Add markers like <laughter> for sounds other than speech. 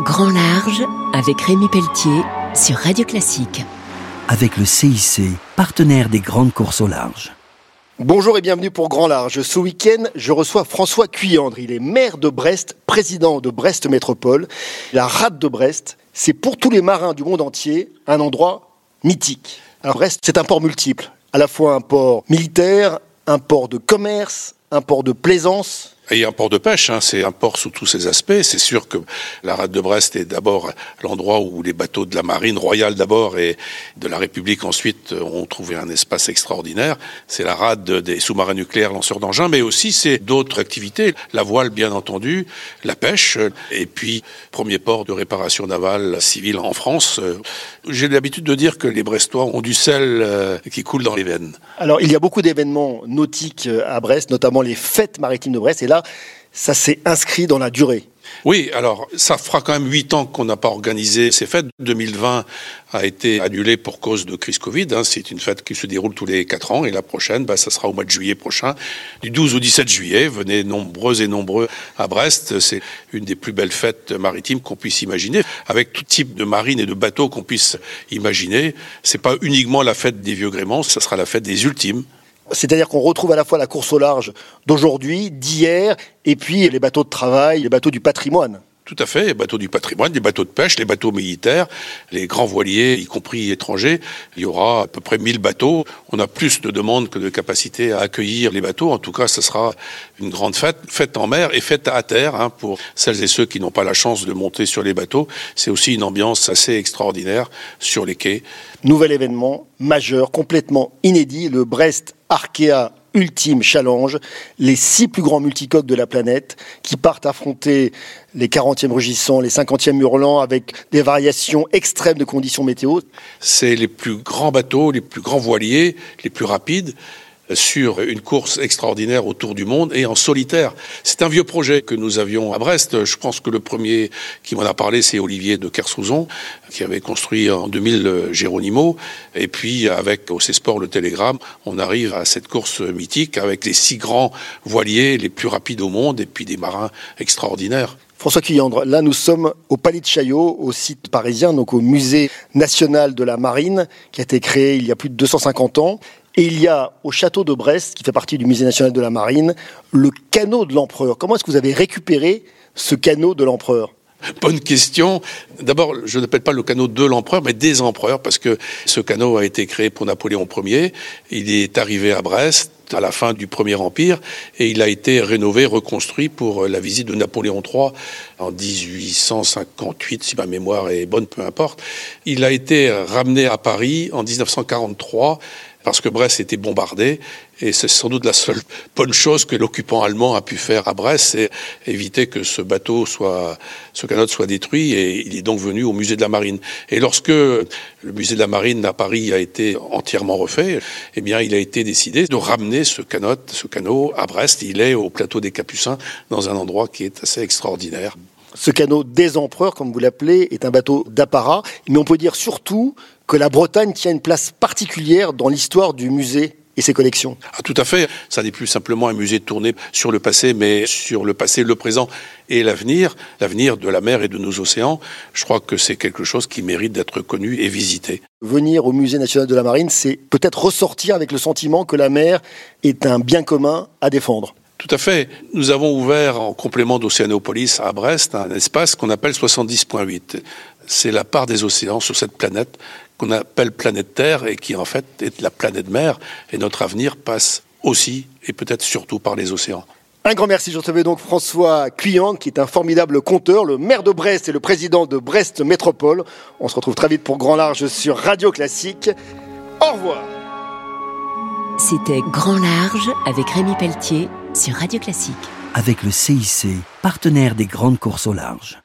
Grand Large avec Rémi Pelletier sur Radio Classique. Avec le CIC, partenaire des grandes courses au large. Bonjour et bienvenue pour Grand Large. Ce week-end, je reçois François Cuyandre. Il est maire de Brest, président de Brest Métropole. La rade de Brest, c'est pour tous les marins du monde entier un endroit mythique. Alors Brest, c'est un port multiple. À la fois un port militaire, un port de commerce, un port de plaisance, et un port de pêche, hein, c'est un port sous tous ses aspects. C'est sûr que la rade de Brest est d'abord l'endroit où les bateaux de la marine royale d'abord et de la République ensuite ont trouvé un espace extraordinaire. C'est la rade des sous-marins nucléaires lanceurs d'engins, mais aussi c'est d'autres activités. La voile, bien entendu, la pêche, et puis premier port de réparation navale civile en France. J'ai l'habitude de dire que les Brestois ont du sel euh, qui coule dans les veines. Alors, il y a beaucoup d'événements nautiques euh, à Brest, notamment les fêtes maritimes de Brest. Et là, ça s'est inscrit dans la durée. Oui, alors ça fera quand même huit ans qu'on n'a pas organisé ces fêtes. 2020 a été annulé pour cause de crise Covid. Hein. C'est une fête qui se déroule tous les quatre ans et la prochaine, bah, ça sera au mois de juillet prochain, du 12 au 17 juillet. Venez nombreux et nombreux à Brest. C'est une des plus belles fêtes maritimes qu'on puisse imaginer, avec tout type de marine et de bateaux qu'on puisse imaginer. C'est pas uniquement la fête des vieux gréments, ça sera la fête des ultimes. C'est-à-dire qu'on retrouve à la fois la course au large d'aujourd'hui, d'hier, et puis les bateaux de travail, les bateaux du patrimoine. Tout à fait, les bateaux du patrimoine, les bateaux de pêche, les bateaux militaires, les grands voiliers, y compris étrangers. Il y aura à peu près 1000 bateaux. On a plus de demandes que de capacité à accueillir les bateaux. En tout cas, ce sera une grande fête, fête en mer et fête à terre hein, pour celles et ceux qui n'ont pas la chance de monter sur les bateaux. C'est aussi une ambiance assez extraordinaire sur les quais. Nouvel événement majeur, complètement inédit, le Brest Arkea Ultime Challenge, les six plus grands multicoques de la planète qui partent affronter les 40e rugissants, les 50e hurlants avec des variations extrêmes de conditions météo. C'est les plus grands bateaux, les plus grands voiliers, les plus rapides sur une course extraordinaire autour du monde et en solitaire. C'est un vieux projet que nous avions à Brest. Je pense que le premier qui m'en a parlé, c'est Olivier de Kersouzon, qui avait construit en 2000 Géronimo. Et puis, avec OC Sport, le Télégramme, on arrive à cette course mythique avec les six grands voiliers les plus rapides au monde et puis des marins extraordinaires. François Cuyandre, là nous sommes au Palais de Chaillot, au site parisien, donc au musée national de la marine, qui a été créé il y a plus de 250 ans. Et il y a au château de Brest, qui fait partie du musée national de la marine, le canot de l'empereur. Comment est-ce que vous avez récupéré ce canot de l'empereur? Bonne question. D'abord, je n'appelle pas le canot de l'empereur, mais des empereurs, parce que ce canot a été créé pour Napoléon Ier. Il est arrivé à Brest à la fin du Premier Empire et il a été rénové, reconstruit pour la visite de Napoléon III en 1858, si ma mémoire est bonne, peu importe. Il a été ramené à Paris en 1943 parce que Brest était bombardé. Et c'est sans doute la seule <laughs> bonne chose que l'occupant allemand a pu faire à Brest, c'est éviter que ce bateau soit, ce canot soit détruit. Et il est donc venu au musée de la Marine. Et lorsque le musée de la Marine à Paris a été entièrement refait, eh bien, il a été décidé de ramener ce canot, ce canot à Brest. Il est au plateau des Capucins, dans un endroit qui est assez extraordinaire. Ce canot des empereurs, comme vous l'appelez, est un bateau d'apparat, mais on peut dire surtout que la Bretagne tient une place particulière dans l'histoire du musée et ses collections. Ah, tout à fait. Ça n'est plus simplement un musée tourné sur le passé, mais sur le passé, le présent et l'avenir, l'avenir de la mer et de nos océans. Je crois que c'est quelque chose qui mérite d'être connu et visité. Venir au musée national de la marine, c'est peut-être ressortir avec le sentiment que la mer est un bien commun à défendre. Tout à fait. Nous avons ouvert en complément d'Océanopolis à Brest un espace qu'on appelle 70.8. C'est la part des océans sur cette planète qu'on appelle planète Terre et qui en fait est la planète mer. Et notre avenir passe aussi et peut-être surtout par les océans. Un grand merci. Je recevais donc François Client, qui est un formidable conteur, le maire de Brest et le président de Brest Métropole. On se retrouve très vite pour Grand Large sur Radio Classique. Au revoir. C'était Grand Large avec Rémi Pelletier sur Radio Classique. Avec le CIC, partenaire des grandes courses au large.